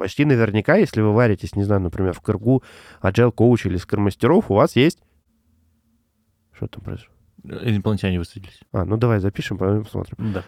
почти наверняка, если вы варитесь, не знаю, например, в Кыргу, Agile Coach или Скормастеров, у вас есть... Что там произошло? Инопланетяне высадились. А, ну давай запишем, потом посмотрим. Да.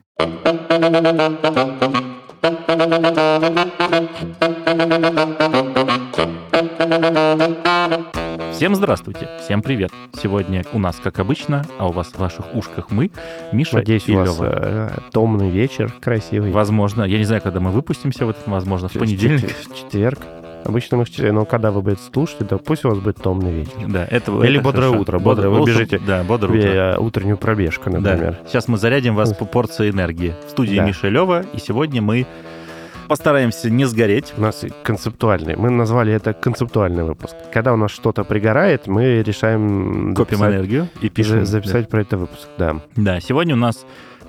Всем здравствуйте, всем привет. Сегодня у нас, как обычно, а у вас в ваших ушках мы, Миша Надеюсь, и у вас Лёва. э, томный вечер, красивый. Возможно, я не знаю, когда мы выпустимся в этот, возможно, в понедельник. В четверг. Обычно мы четверг, но когда вы будете слушать, то пусть у вас будет томный вечер. Да, это, Или это бодрое хорошо. утро, бодрое, вы бежите. Да, бодрое утро. Утреннюю пробежку, например. Да. Сейчас мы зарядим вас по порции энергии. В студии Да. Миша и сегодня мы постараемся не сгореть. У нас концептуальный. Мы назвали это концептуальный выпуск. Когда у нас что-то пригорает, мы решаем Копим записать- энергию и пишем. записать про это выпуск. Да. Да, сегодня у нас,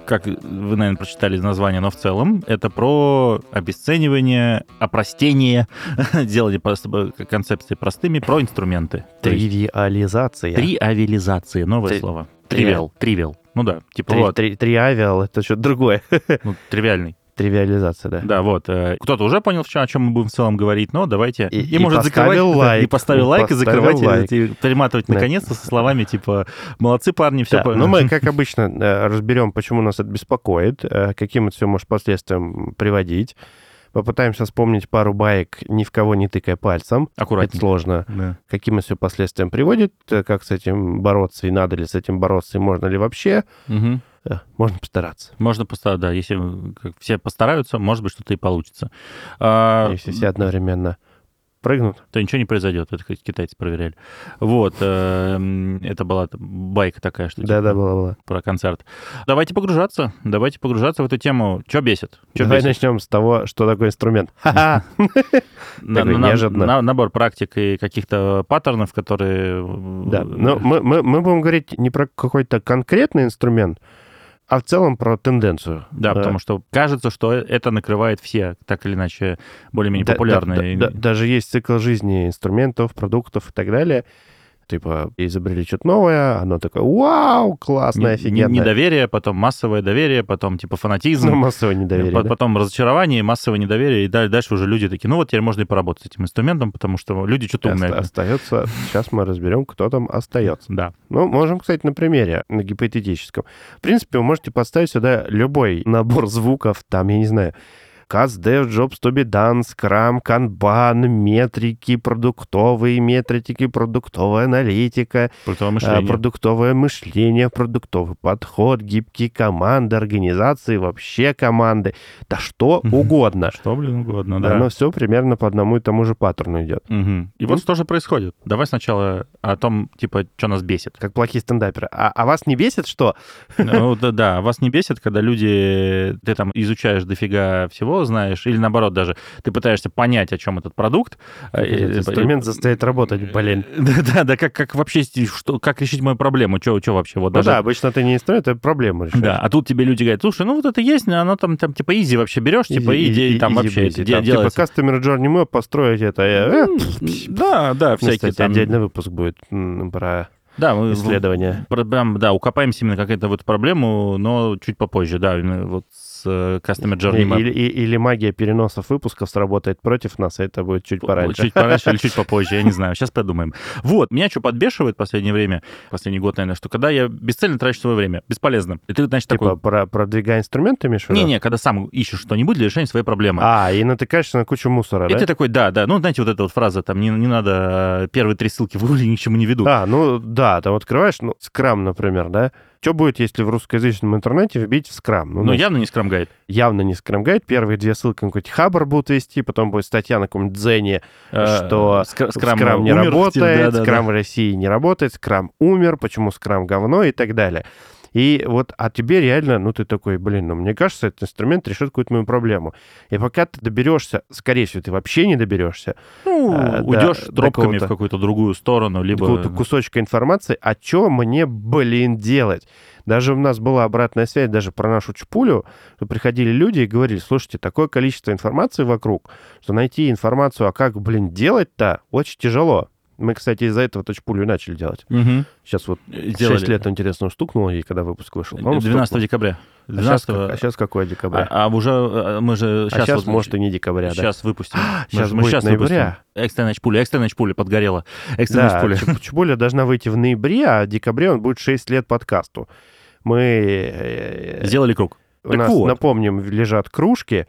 как вы, наверное, прочитали название, но в целом, это про обесценивание, опростение, делание просто- концепции простыми, про инструменты. Тривиализация. Триавилизация, новое Три- слово. Тривиал. Тривиал. Ну да, типа Три- вот, три- Триавиал это что-то другое. ну, тривиальный. Тривиализация, да. Да, вот. э, Кто-то уже понял, о чем мы будем в целом говорить, но давайте... И- И, и может закрывать... поставил да, лайк. И поставил лайк, и закрывать, лайк. и перематывать Да. наконец-то со словами типа «Молодцы, парни, все Да, Ну, мы, как обычно, э, разберем, почему нас это беспокоит, э, каким это все может последствиям приводить. Попытаемся вспомнить пару баек, ни в кого не тыкая пальцем. Это Аккуратнее. сложно. Да. Каким это все последствиям приводит, как с этим бороться, и надо ли с этим бороться, и можно ли вообще. Мгм. Э, Можно постараться. Можно постараться, да, если все постараются, может быть, что-то и получится. А, Если все одновременно прыгнут. то ничего не произойдет, это китайцы проверяли. Вот, э, это была байка такая, что Да, типа, да, было, было. про концерт. Давайте погружаться, давайте погружаться в эту тему. Что бесит? Чё Давай бесит? начнем с того, что такое инструмент. Ха-ха! Неожиданно. на- набор практик и каких-то паттернов, которые... э, Да, но мы, мы будем говорить не про какой-то конкретный инструмент, а в целом про тенденцию. Да, потому что кажется, что это накрывает все, так или иначе, более-менее Да- да- популярные. да- да- даже есть цикл жизни инструментов, продуктов и так далее. Типа, изобрели что-то новое, оно такое, вау, классное, Не- офигенное. Недоверие, потом массовое доверие, потом типа фанатизм, Ну, массовое недоверие, по- да. потом разочарование, массовое недоверие, и даль- дальше уже люди такие, ну вот теперь можно и поработать с этим инструментом, потому что люди что-то умные. Остается, сейчас мы разберем, кто там остается. Да. Ну, можем, кстати, на примере, на гипотетическом. В принципе, вы можете поставить сюда любой набор звуков, там, я не знаю, CAS, Dev, Jobs, to be done, Scrum, Kanban, метрики продуктовые, метрики, продуктовая аналитика, Продуктовое а, мышление. продуктовое мышление, продуктовый подход, гибкие команды, организации, вообще команды, да что угодно. Что, блин, угодно, да. Оно все примерно по одному и тому же паттерну идет. И вот что же происходит. Давай сначала о том, типа, что нас бесит. Как плохие стендаперы. А, а вас не бесит, что? Ну, да, да, вас не бесит, когда люди, ты там изучаешь дофига всего, знаешь, или наоборот даже, ты пытаешься понять, о чем этот продукт. э, Этот э, инструмент заставит работать, блин. Да, да, как, как вообще, что, как решить мою проблему, что вообще, вот Ну даже... да, обычно ты не инструмент, это проблему решаешь. Да, а тут тебе люди говорят, слушай, ну вот это есть, оно там, там типа изи вообще берешь, типа easy- там вообще это делается. Типа Customer Journey Map построить это. э, М, Да, да, всякие там... отдельный выпуск будет про Да, мы исследования. прям, да, укопаемся именно какая-то вот проблему, но чуть попозже, да, вот с э, Customer Journey Map. Или, или магия переносов выпусков сработает против нас, а это будет чуть пораньше. Чуть пораньше или чуть попозже, я не знаю. Сейчас подумаем. Вот, меня что подбешивает в последнее время, последний год, наверное, что когда я бесцельно трачу свое время, бесполезно. И ты, значит, Типа такой... про, продвигая инструменты, виду? Не-не, когда сам ищешь что-нибудь для решения своей проблемы. А, и натыкаешься на кучу мусора, И да? ты такой, да, да, ну, знаете, вот эта вот фраза, там, не, не надо, э, первые три ссылки в Гугле ни к чему не ведут. А, ну да, там открываешь, ну, скрам, например, да? Что будет, если в русскоязычном интернете вбить в скрам? Ну, явно не скрам гайд. явно не скрам гайд. Первые две ссылки на какой-нибудь хабр будут вести, потом будет статья на каком-нибудь дзене, что скрам, не работает, скрам в России не работает, скрам умер, почему скрам говно и так далее. И вот, а тебе реально, ну, ты такой, блин, ну, мне кажется, этот инструмент решит какую-то мою проблему. И пока ты доберешься, скорее всего, ты вообще не доберешься Ну, А, да, уйдешь до тропками в какую-то другую сторону, либо... какого-то кусочка информации, а что мне, блин, делать? Даже у нас была обратная связь даже про нашу чпулю, что приходили люди и говорили, слушайте, такое количество информации вокруг, что найти информацию, а как, блин, делать-то, очень тяжело. Мы, кстати, из-за этого точпулю начали делать. Мгм. Сейчас вот Сделали. 6 лет интересно стукнуло, и когда выпуск вышел. по-моему, 12 стукнуло. декабря. А сейчас, 12 какое декабря? а, а уже э, мы же А сейчас, сейчас, может, и не декабря, да? сейчас выпустим. Мы Сейчас мы будет щас ноября. выпустим. Экстренная чпуля, экстренная чпуля подгорела. Экстренная Да, чпуля. Чубуля должна выйти в ноябре, а в декабре он будет 6 лет подкасту. Мы... э, Сделали круг. У Так нас, вот. напомним, лежат кружки.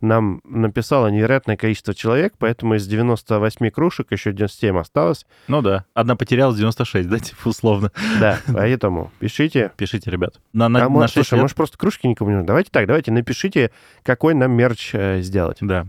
Нам написало невероятное количество человек, поэтому из 98 кружек еще 97 осталось. Ну да. Одна потерялась, 96, да, типа условно. Да, поэтому пишите. Пишите, ребят. На, на, А может, 6 слушай, лет- может, просто кружки никому не нужны? Давайте так, давайте напишите, какой нам мерч э, сделать. Да.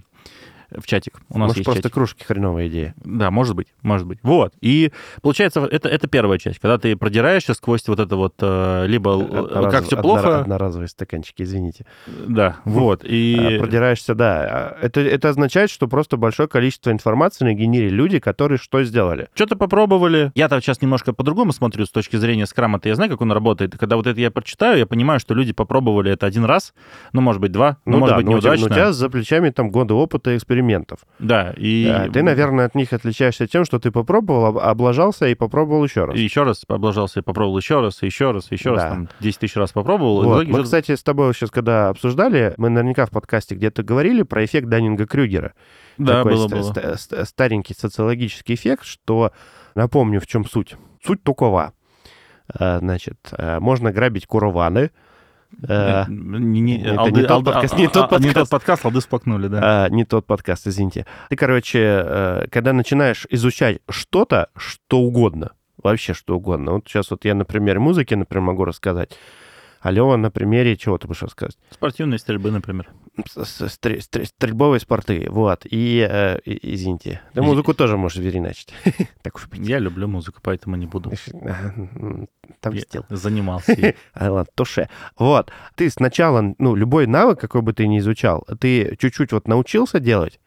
В чатик. У нас может, есть просто чатик. кружки хреновая идея. Да, может быть, может быть. Вот. И получается, это, это первая часть, когда ты продираешься сквозь вот это вот, э, либо Одноразов- как все плохо, Одноразовые стаканчики, извините. да, вот. А, И Продираешься, да. А Это, это означает, что просто большое количество информации нагенерили люди, которые что сделали. что-то попробовали. Я-то сейчас немножко по-другому смотрю с точки зрения скрама-то. Я знаю, как он работает. Когда вот это я прочитаю, я понимаю, что люди попробовали это один раз, ну, может быть, два, ну, может да, быть, неудачно. у тебя за плечами там годы опыта и экспериментов. Да, и... А Ты, наверное, от них отличаешься тем, что ты попробовал, об- облажался и попробовал еще раз. И еще раз облажался, и попробовал еще раз, и еще раз, и еще раз, Да. там, 10 тысяч раз попробовал. Вот. Мы, кстати, с тобой сейчас, когда обсуждали, мы наверняка в подкасте где-то говорили про эффект Даннинга-Крюгера. да, Такой было, ст- было. ст- ст- старенький социологический эффект, что, напомню, в чем суть. Суть такова. Э, Значит, э, можно грабить курованы, это не тот подкаст, не тот подкаст. алды сплакнули, да. А, не тот подкаст, извините. Ты, короче, э, когда начинаешь изучать что-то, что угодно, вообще что угодно. Вот сейчас вот я на примере музыки, например, могу рассказать. А Лева на примере чего ты будешь рассказать? Спортивные стрельбы, например. Стрельбовые спорты, вот. И, э, извините, ты музыку тоже можешь вереначить. Так уж быть. Я люблю музыку, поэтому не буду. Там Я стил. занимался. А, ладно, туше. Вот. Ты сначала, ну, любой навык, какой бы ты ни изучал, ты чуть-чуть вот научился делать,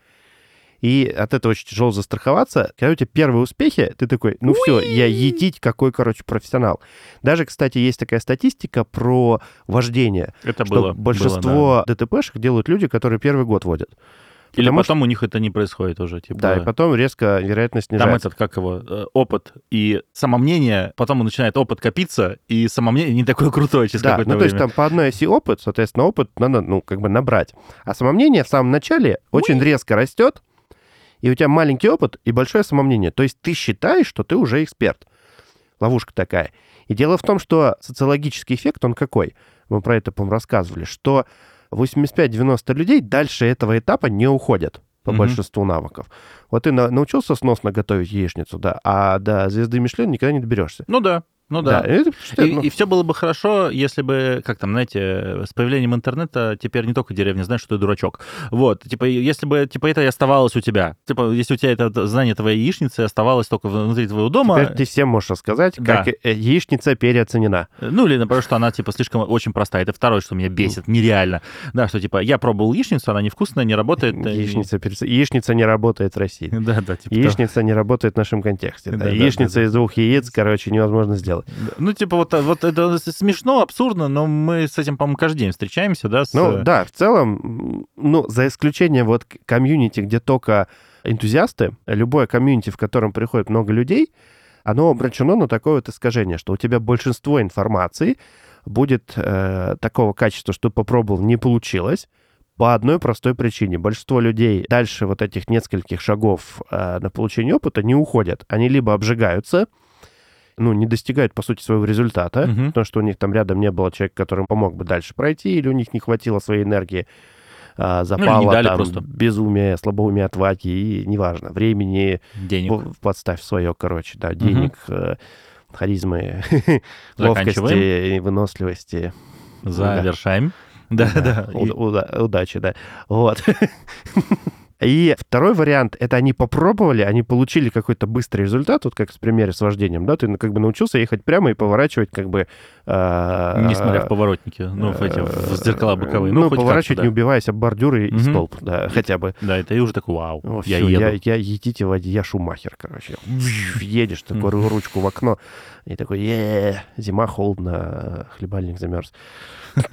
и от этого очень тяжело застраховаться. Когда у тебя первые успехи, ты такой, ну все, я етить какой, короче, профессионал. Даже, кстати, есть такая статистика про вождение, Это что было. большинство ДТПшек делают люди, которые первый год водят. Или потому потом у них это не происходит уже. Типа, Да, и потом резко вероятность Там снижается. этот, как его, э, опыт и самомнение, потом начинает опыт копиться, и самомнение не такое крутое через Да, какое-то ну то есть время. там по одной оси опыт, соответственно, опыт надо, ну, как бы набрать. А самомнение в самом начале очень резко растет, и у тебя маленький опыт и большое самомнение. То есть ты считаешь, что ты уже эксперт. Ловушка такая. И дело в том, что социологический эффект, он какой? Мы про это, по-моему, рассказывали, что 85-90 людей дальше этого этапа не уходят по Мгм. большинству навыков. Вот ты на- научился сносно готовить яичницу, да, а до звезды Мишлен никогда не доберешься. Ну да, ну да. это, что, ну, И, все было бы хорошо, если бы, как там, знаете, с появлением интернета теперь не только деревня знает, что ты дурачок. Вот, типа, если бы, типа, это и оставалось у тебя. Типа, если у тебя это знание твоей яичницы оставалось только внутри твоего дома, Теперь ты всем можешь рассказать, Да. как э, яичница переоценена. ну, или, например, что она, типа, слишком очень простая. Это второе, что меня бесит, нереально. Да, что, типа, я пробовал яичницу, она невкусная, не работает. э, Яичница, перец- яичница не работает в России. Да, да, типа. Яичница не работает в нашем контексте. да. Да, да, Яичница да, да. из двух яиц, короче, невозможно сделать. Того. Ну, типа, вот, вот это смешно, абсурдно, но мы с этим, по-моему, каждый день встречаемся, да? с- Ну, да, в целом, ну, за исключением вот комьюнити, где только энтузиасты, любое комьюнити, в котором приходит много людей, оно обращено на такое вот искажение, что у тебя большинство информации будет э, такого качества, что попробовал, не получилось, по одной простой причине. Большинство людей дальше вот этих нескольких шагов э, на получение опыта не уходят. Они либо обжигаются, ну, не достигают, по сути, своего результата, Мгм. потому что у них там рядом не было человека, который помог бы дальше пройти, или у них не хватило своей энергии, а, запала, Ну, там, просто. безумие, слабоумие, отваги, и неважно, времени, денег. подставь свое, короче, да, денег, э, харизмы, ловкости и выносливости. Завершаем. Да, да. У- И- уда- удачи, да. Вот. И второй вариант, это они попробовали, они получили какой-то быстрый результат, вот как в примере с вождением, да, ты ну, как бы научился ехать прямо и поворачивать как бы... э, Не смотря в поворотники, ну, в эти, в зеркала боковые. Ну, хоть поворачивать, как-то, не да. убиваясь об бордюры и столб, да, хотя бы. Да, это и уже такой, вау, О, я всё, еду. я, я едите в воде, я шумахер, короче. Едешь, такой ру- ручку в окно, и такой, е зима, холодно, хлебальник замерз.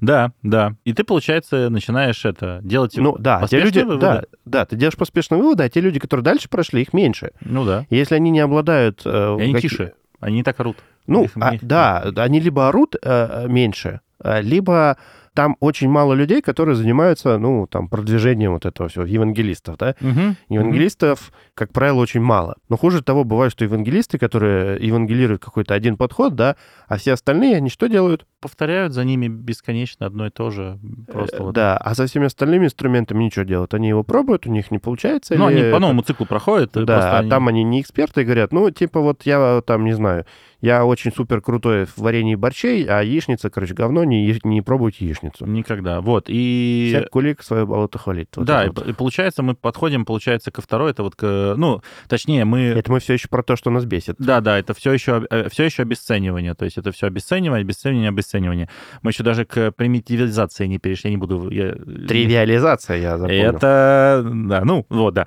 Да, да. И ты, получается, начинаешь это делать Ну да, а те люди, выводы. да, да, ты делаешь поспешные выводы, а те люди, которые дальше прошли, их меньше. Ну да. Если они не обладают... э, они каки- тише. Они не так орут. Ну, Их- а, их- да, они либо орут э, меньше, э, либо там очень мало людей, которые занимаются, ну, там, продвижением вот этого всего, евангелистов, да? Мгм. Евангелистов, как правило, очень мало. Но хуже того, бывает, что евангелисты, которые евангелируют какой-то один подход, да, а все остальные, они что делают? Повторяют за ними бесконечно одно и то же. Просто Э, вот. Да, а со всеми остальными инструментами ничего делают. Они его пробуют, у них не получается. Ну, они по новому циклу проходят. Да, просто а они- там они не эксперты и говорят, ну, типа, вот я там, не знаю, я очень супер крутой в варенье борщей, а яичница, короче, говно, не, не пробуйте яичницу. Никогда. Вот. И... Всяк кулик свое болото хвалит. Вот да, и, вот. и получается, мы подходим, получается, ко второй, это вот, к, ну, точнее, мы... Это мы все еще про то, что нас бесит. Да, да, это все еще, все еще обесценивание. То есть это все обесценивание, обесценивание, обесценивание. Мы еще даже к примитивизации не перешли, я не буду... я- Тривиализация, я запомнил. Это, да, ну, вот, да.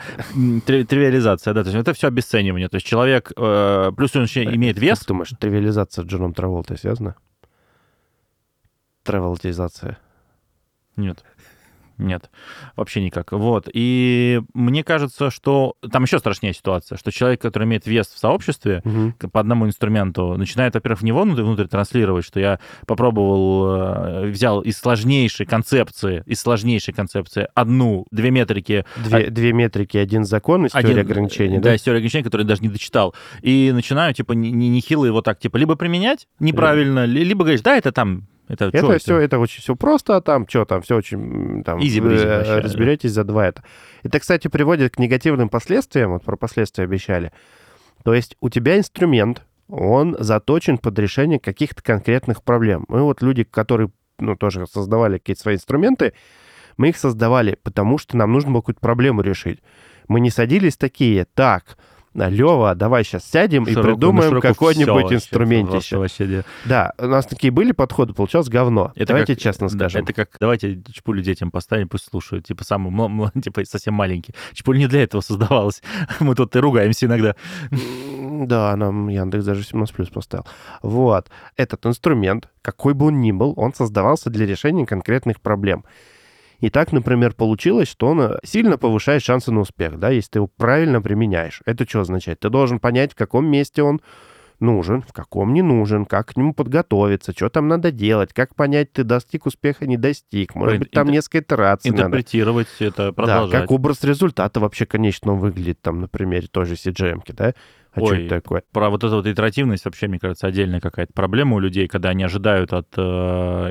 Три- Тривиализация, да, то есть это все обесценивание. То есть человек, э, плюс он еще имеет вес, Как думаешь, тривиализация с Джоном Траволтой связана? Траволтизация. Нет. Нет, вообще никак. Вот. И мне кажется, что там еще страшнее ситуация, что человек, который имеет вес в сообществе, к- по одному инструменту начинает, во-первых, в него внутрь, внутрь транслировать, что я попробовал, э, взял из сложнейшей концепции, из сложнейшей концепции одну, две метрики, Две, две метрики, один закон из один, теории ограничений, да, да? из теории ограничений, который я даже не дочитал. И начинаю, типа, не- не- нехило его так, типа, либо применять неправильно, ли- либо говоришь, да, это там, это, Это все, это очень все просто, а там что, там все очень там Изи-бризи э, вообще, да. разберетесь за два это. Это, кстати, приводит к негативным последствиям. Вот про последствия обещали. То есть у тебя инструмент, он заточен под решение каких-то конкретных проблем. Мы вот люди, которые ну, тоже создавали какие-то свои инструменты, мы их создавали, потому что нам нужно было какую-то проблему решить. Мы не садились такие, так, Лева, давай сейчас сядем и Широко- на придумаем всё какой-нибудь инструментище. просто вообще, да. Да, у нас такие были подходы, получалось говно. Это Давайте как- честно скажем. это как, давайте чпулю детям поставим, пусть слушают, типа, самый, типа, совсем маленький. Чпуль не для этого создавалась. Мы тут и ругаемся иногда. Да, нам Яндекс даже 17 плюс поставил. Вот. Этот инструмент, какой бы он ни был, он создавался для решения конкретных проблем. И так, например, получилось, что он э, сильно повышает шансы на успех, да, если ты его правильно применяешь. Это что означает? Ты должен понять, в каком месте он нужен, в каком не нужен, как к нему подготовиться, что там надо делать, как понять, ты достиг успеха, не достиг. Может быть, там интер- несколько итераций надо. Интерпретировать это, Да, продолжать. как образ результата вообще конечного выглядит там на примере той же CGM-ки, да? А что Ой, это такое? Про вот эту вот итеративность вообще, мне кажется, отдельная какая-то проблема у людей, когда они ожидают от э,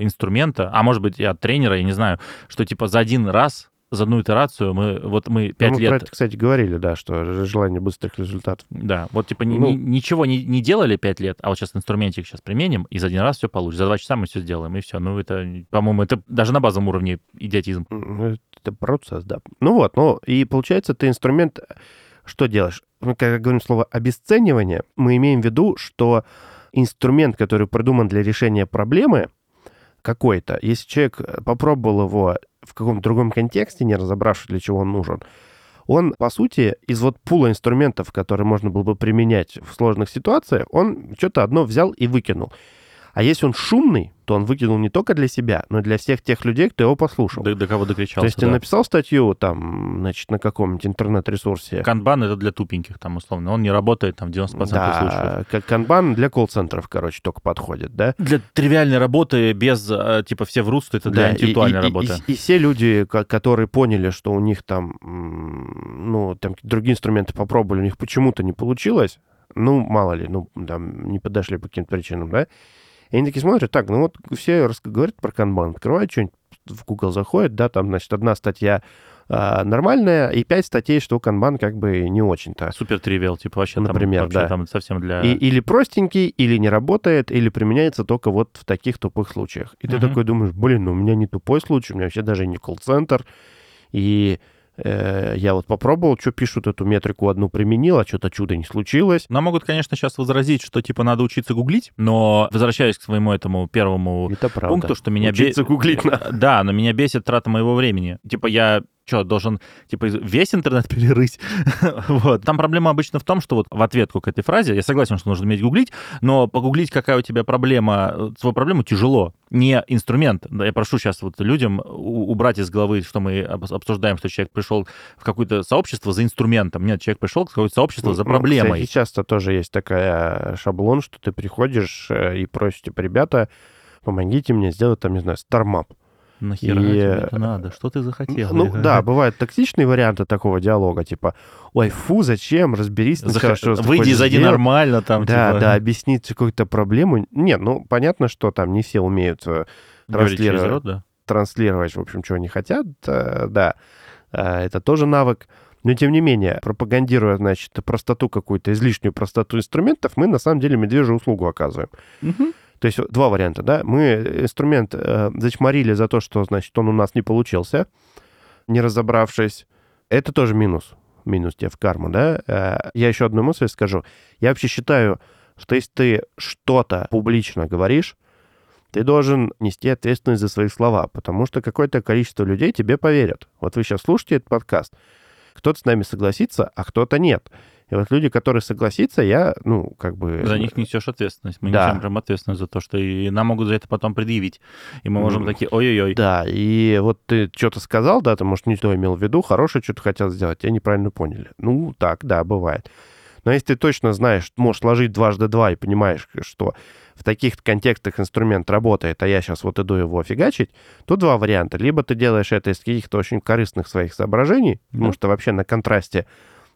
инструмента, а может быть и от тренера, я не знаю, что типа за один раз, за одну итерацию мы, вот мы Ну, пять мы лет... про это, кстати, говорили, да, что желание быстрых результатов. Да, вот типа Ну. ни- ничего не, не делали пять лет, а вот сейчас инструментик сейчас применим, и за один раз все получится. За два часа мы все сделаем, и все. Ну, это, по-моему, это даже на базовом уровне идиотизм. М, Это процесс, да. Ну вот, ну и получается, ты инструмент... Что делаешь? Мы, когда говорим слово обесценивание, мы имеем в виду, что инструмент, который придуман для решения проблемы какой-то, если человек э, попробовал его в каком-то другом контексте, не разобравшись, для чего он нужен, он, по сути, из вот пула инструментов, которые можно было бы применять в сложных ситуациях, он что-то одно взял и выкинул. А если он шумный, то он выкинул не только для себя, но и для всех тех людей, кто его послушал. До, до кого докричался. То есть ты да. написал статью там, значит, на каком-нибудь интернет-ресурсе. Канбан это для тупеньких, там, условно. Он не работает там в 90% случаев. Да, как канбан для колл-центров, короче, только подходит, да? Для тривиальной работы без, э, типа, все врут, что это для Да, и- интеллектуальной и, и- работы. И, и все люди, ко- которые поняли, что у них там, ну, там другие инструменты попробовали, у них почему-то не получилось, ну, мало ли, ну, там, не подошли по каким-то причинам, да? И они такие смотрят, так, ну вот все говорят про канбан, открывают что-нибудь, в Google заходит, да, там, значит, одна статья а, нормальная, и пять статей, что канбан как бы не очень-то. Супер тривиал, типа, вообще Например, там, вообще да. там совсем для... И, или простенький, или не работает, или применяется только вот в таких тупых случаях. И ты Мгм. такой думаешь, блин, ну у меня не тупой случай, у меня вообще даже не колл-центр. И я вот попробовал, что пишут, эту метрику одну применил, а что-то чудо не случилось. Нам могут, конечно, сейчас возразить, что, типа, надо учиться гуглить, но, возвращаясь к своему этому первому Это правда. пункту, что меня Учиться бе- гуглить надо. Да, но меня бесит трата моего времени. Типа я что, должен, типа, весь интернет перерыть? вот. Там проблема обычно в том, что вот в ответку к этой фразе, я согласен, что нужно уметь гуглить, но погуглить, какая у тебя проблема, свою проблему тяжело. Не инструмент. Да, я прошу сейчас вот людям убрать из головы, что мы обсуждаем, что человек пришел в какое-то сообщество за инструментом. Нет, человек пришел в какое-то сообщество за ну, проблемой. Кстати, часто тоже есть такая шаблон, что ты приходишь э, и просишь, типа, ребята, помогите мне сделать, там, не знаю, стармап. Нахера и... тебе это надо? Что ты захотел? Ну да, бывают токсичные варианты такого диалога, типа, ой, фу, зачем, разберись сначала, Зах... что Выйди, зайди сделать. нормально там. Да, типа... да, объяснить какую-то проблему. Нет, ну понятно, что там не все умеют э, транслировать, рот, да? транслировать, в общем, чего они хотят, э, да, э, это тоже навык. Но тем не менее, пропагандируя, значит, простоту какую-то, излишнюю простоту инструментов, мы на самом деле медвежью услугу оказываем. Угу. То есть два варианта, да. Мы инструмент э, зачморили за то, что, значит, он у нас не получился, не разобравшись. Это тоже минус. Минус тебе в карму, да. Э, я еще одну мысль скажу. Я вообще считаю, что если ты что-то публично говоришь, ты должен нести ответственность за свои слова, потому что какое-то количество людей тебе поверят. Вот вы сейчас слушаете этот подкаст, кто-то с нами согласится, а кто-то нет. И вот люди, которые согласятся, я, ну, как бы... За них несешь ответственность. Мы да. несем прям ответственность за то, что и нам могут за это потом предъявить. И мы можем mm. такие, ой-ой-ой. Да, и вот ты что-то сказал, да, ты, может, не то имел в виду, хорошее что-то хотел сделать, тебя неправильно поняли. Ну, так, да, бывает. Но если ты точно знаешь, можешь сложить дважды два и понимаешь, что в таких контекстах инструмент работает, а я сейчас вот иду его фигачить, то два варианта. Либо ты делаешь это из каких-то очень корыстных своих соображений, mm потому что вообще на контрасте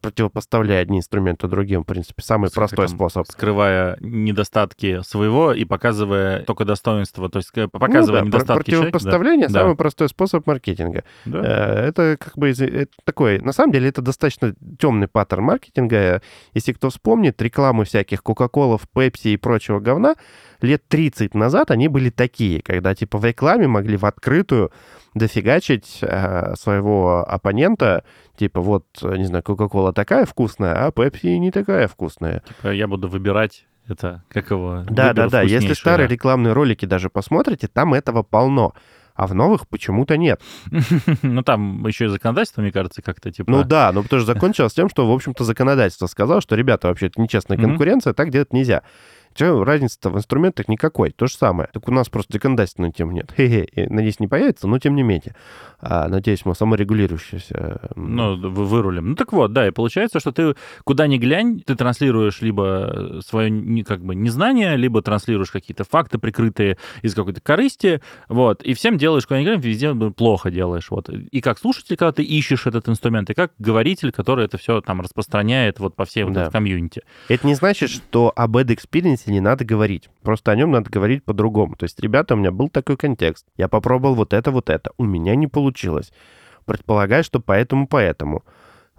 противопоставляя одни инструменты другим, в принципе, самый с, простой там, способ. Скрывая недостатки своего и показывая только достоинство, то есть показывая ну, да, недостатки Противопоставление человека, да. самый да. простой способ маркетинга. Да. Э, это как бы это такой, на самом деле это достаточно темный паттерн маркетинга. Если кто вспомнит, рекламы всяких Кока-Колов, Пепси и прочего говна, лет 30 назад они были такие, когда типа в рекламе могли в открытую дофигачить э, своего оппонента, типа вот, не знаю, Кока-Кола такая вкусная, а Пепси не такая вкусная. Типа я буду выбирать это, как его? Да, да, да. Если старые рекламные ролики даже посмотрите, там этого полно а в новых почему-то нет. Ну, там еще и законодательство, мне кажется, как-то типа... Ну да, но потому что закончилось тем, что, в общем-то, законодательство сказало, что, ребята, вообще это нечестная конкуренция, так делать нельзя. Че, разницы-то в инструментах никакой, то же самое. Так у нас просто законодательной темы нет. Хе-хе, надеюсь, не появится, но тем не менее. А, надеюсь, мы саморегулирующиеся. Ну, вырулим. Ну так вот, да, и получается, что ты куда ни глянь, ты транслируешь либо свое как бы незнание, либо транслируешь какие-то факты, прикрытые из какой-то корысти, вот, и всем делаешь, куда ни глянь, везде плохо делаешь, вот. И как слушатель, когда ты ищешь этот инструмент, и как говоритель, который это все там распространяет вот по всей вот да. комьюнити. Это не значит, что об Bad Experience контексте не надо говорить. Просто о нем надо говорить по-другому. То есть, ребята, у меня был такой контекст. Я попробовал вот это, вот это. У меня не получилось. Предполагаю, что поэтому, поэтому.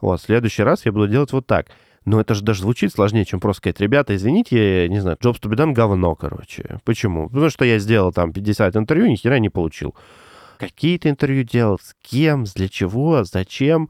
Вот, в следующий раз я буду делать вот так. Но это же даже звучит сложнее, чем просто сказать, ребята, извините, я не знаю, Jobs to be done говно, короче. Почему? Потому что я сделал там 50 интервью, ни хера не получил. Какие-то интервью делал, с кем, для чего, зачем,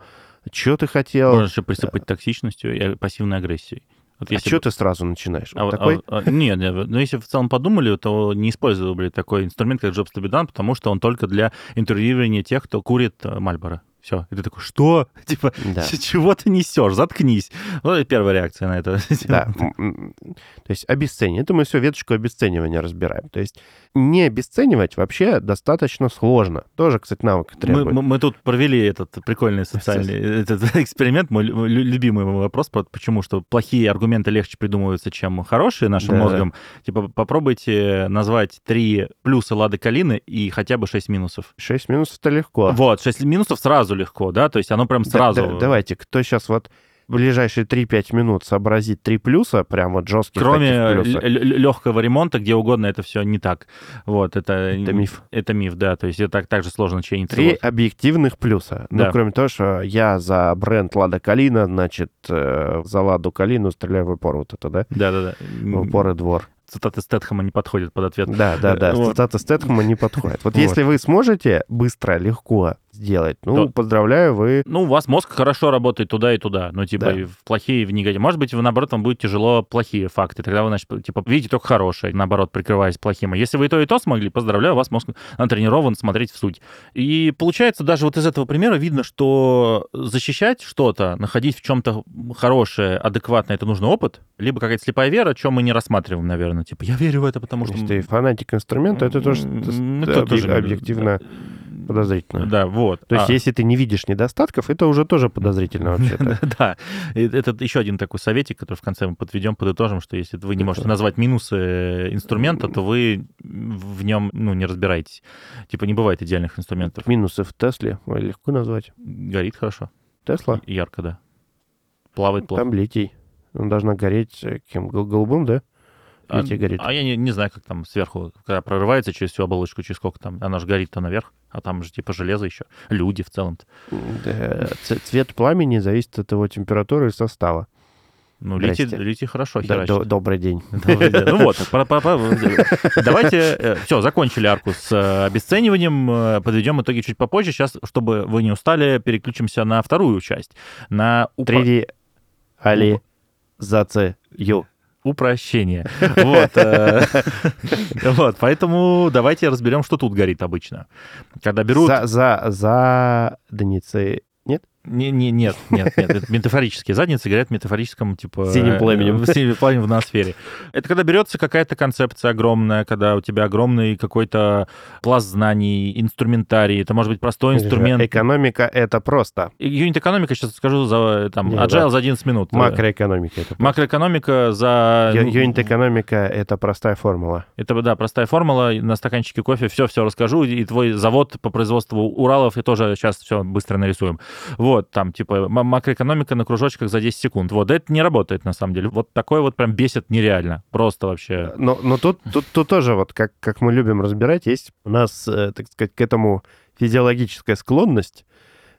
что ты хотел. Можно еще присыпать токсичностью и пассивной агрессией. Вот а что бы... ты сразу начинаешь? А, такой? А, а, нет, нет, но если в целом подумали, то не использовали такой инструмент, как Jobs to be done, потому что он только для интервьюирования тех, кто курит Мальборо. Все. И ты такой, что? Типа, да. чего ты несешь? Заткнись. Вот это первая реакция на это. Да. То есть обесценивание. Это мы все веточку обесценивания разбираем. То есть не обесценивать вообще достаточно сложно. Тоже, кстати, навык требует. Мы, мы, мы тут провели этот прикольный социальный этот эксперимент. Мой любимый вопрос, почему, что плохие аргументы легче придумываются, чем хорошие нашим да. мозгом. Типа, попробуйте назвать три плюса Лады Калины и хотя бы шесть минусов. Шесть минусов — это легко. Вот, шесть минусов сразу легко, да? То есть оно прям сразу... Да, да, давайте, кто сейчас вот ближайшие 3-5 минут сообразить три плюса, прям вот жестких Кроме легкого ремонта, где угодно, это все не так. Вот, это... Это миф. Это миф, да, то есть это так, так же сложно чейнить. Три объективных плюса. Ну, да. Ну, кроме того, что я за бренд Лада Калина, значит, э, за Ладу Калину стреляю в упор вот это, да? Да-да-да. В упор и двор цитаты Стэтхэма не подходят под ответ. Да, да, да, вот. цитаты Стэтхэма не подходят. Вот, вот если вы сможете быстро, легко сделать. Ну, Да. поздравляю, вы... Ну, у вас мозг хорошо работает туда и туда. Ну, типа, Да. и в плохие, и в негативные. Может быть, вы, наоборот, вам будет тяжело плохие факты. Тогда вы, значит, типа, видите только хорошее, наоборот, прикрываясь плохим. А если вы и то, и то смогли, поздравляю, у вас мозг натренирован смотреть в суть. И получается, даже вот из этого примера видно, что защищать что-то, находить в чем-то хорошее, адекватное, это нужно опыт, либо какая-то слепая вера, чем мы не рассматриваем, наверное. Типа, я верю в это, потому что... Если ты фанатик инструмента, это тоже объ- объективно подозрительно. Да, вот. То есть, А. если ты не видишь недостатков, это уже тоже подозрительно вообще-то. Да, это еще один такой советик, который в конце мы подведем, подытожим, что если вы не можете назвать минусы инструмента, то вы в нем ну, не разбираетесь. Типа не бывает идеальных инструментов. Минусы в Тесле легко назвать. Горит хорошо, Тесла, ярко, да. Плавает плохо. там литий. Он должна гореть э, кем? Гол- Голубым, да? А, литий горит. а я не, не знаю, как там сверху, когда прорывается через всю оболочку, через сколько там, она же горит-то наверх, а там же типа железо еще, люди в целом-то. Да, Цвет пламени зависит от его температуры и состава. Ну, Здрасте. литий хорошо херачит. до- Добрый день. Ну вот, давайте, все, закончили арку с э, обесцениванием, э, подведем итоги чуть попозже. Сейчас, чтобы вы не устали, переключимся на вторую часть, на упро- Тривиализацию. Упрощение. Вот, э, вот, поэтому давайте разберем, что тут горит обычно. Когда берут... За, за, задницы. Нет? Не, не, нет, нет, нет. Это метафорические задницы горят в метафорическом, типа... Синим пламенем. э, Синим пламенем в ноосфере. Это когда берется какая-то концепция огромная, когда у тебя огромный какой-то пласт знаний, инструментарий. Это может быть простой инструмент. Экономика — это просто. Юнит-экономика, сейчас скажу, за там, Не, agile да. за 11 минут. Макроэкономика — это. Макроэкономика за... Ну, Юнит-экономика — это простая формула. Это, да, простая формула. На стаканчике кофе все-все расскажу. И твой завод по производству Уралов, и тоже сейчас все быстро нарисуем. Вот, там, типа, макроэкономика на кружочках за 10 секунд. Вот, это не работает, на самом деле. Вот такое вот прям бесит нереально. Просто вообще. Но, но тут, тут, тут тоже, вот как, как мы любим разбирать, есть у нас, э, так сказать, к этому физиологическая склонность.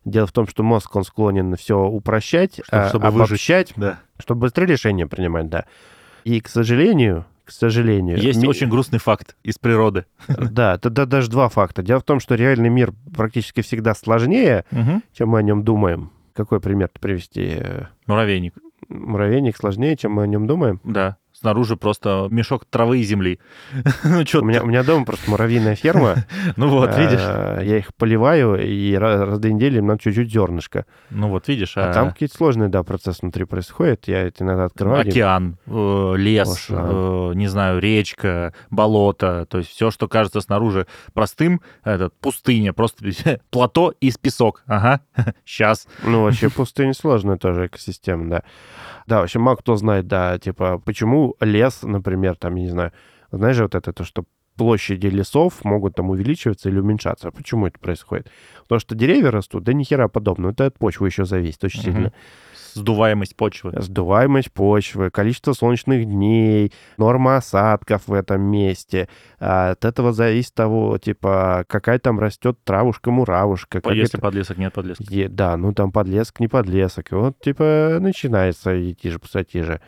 Дело в том, что мозг, он склонен все упрощать, а, чтобы выжить. обобщать, Да. чтобы быстрее решения принимать, да. И, к сожалению, к сожалению... Есть ми- очень грустный факт из природы. Да, это да- даже два факта. Дело в том, что реальный мир практически всегда сложнее, Мгм. чем мы о нем думаем. Какой пример привести? Муравейник. Муравейник сложнее, чем мы о нем думаем. Да. Снаружи просто мешок травы и земли. Ну, У меня, у меня дома просто муравьиная ферма. Ну вот, видишь. Э, Я их поливаю, и раз, в две недели им надо чуть-чуть зернышко. Ну вот, видишь. А там какие-то сложные, да, процессы внутри происходят. Я это иногда открываю. океан, э, лес, э, не знаю, речка, болото, то есть все, что кажется снаружи простым, этот пустыня, просто плато из песок. Ага, сейчас. Ну, вообще пустыня сложная тоже экосистема, да. Да, вообще мало кто знает, да, типа, почему лес, например, там, я не знаю, знаешь вот это, то, что площади лесов могут там увеличиваться или уменьшаться. Почему это происходит? Потому что деревья растут, да ни хера подобного. Это от почвы еще зависит очень сильно. Сдуваемость почвы. Сдуваемость почвы, количество солнечных дней, норма осадков в этом месте. А От этого зависит того, типа, какая там растет травушка-муравушка. Если это- подлесок, нет подлеска. Е- Да, ну там подлесок, не подлесок. И вот, типа, начинается идти же, пустоти же.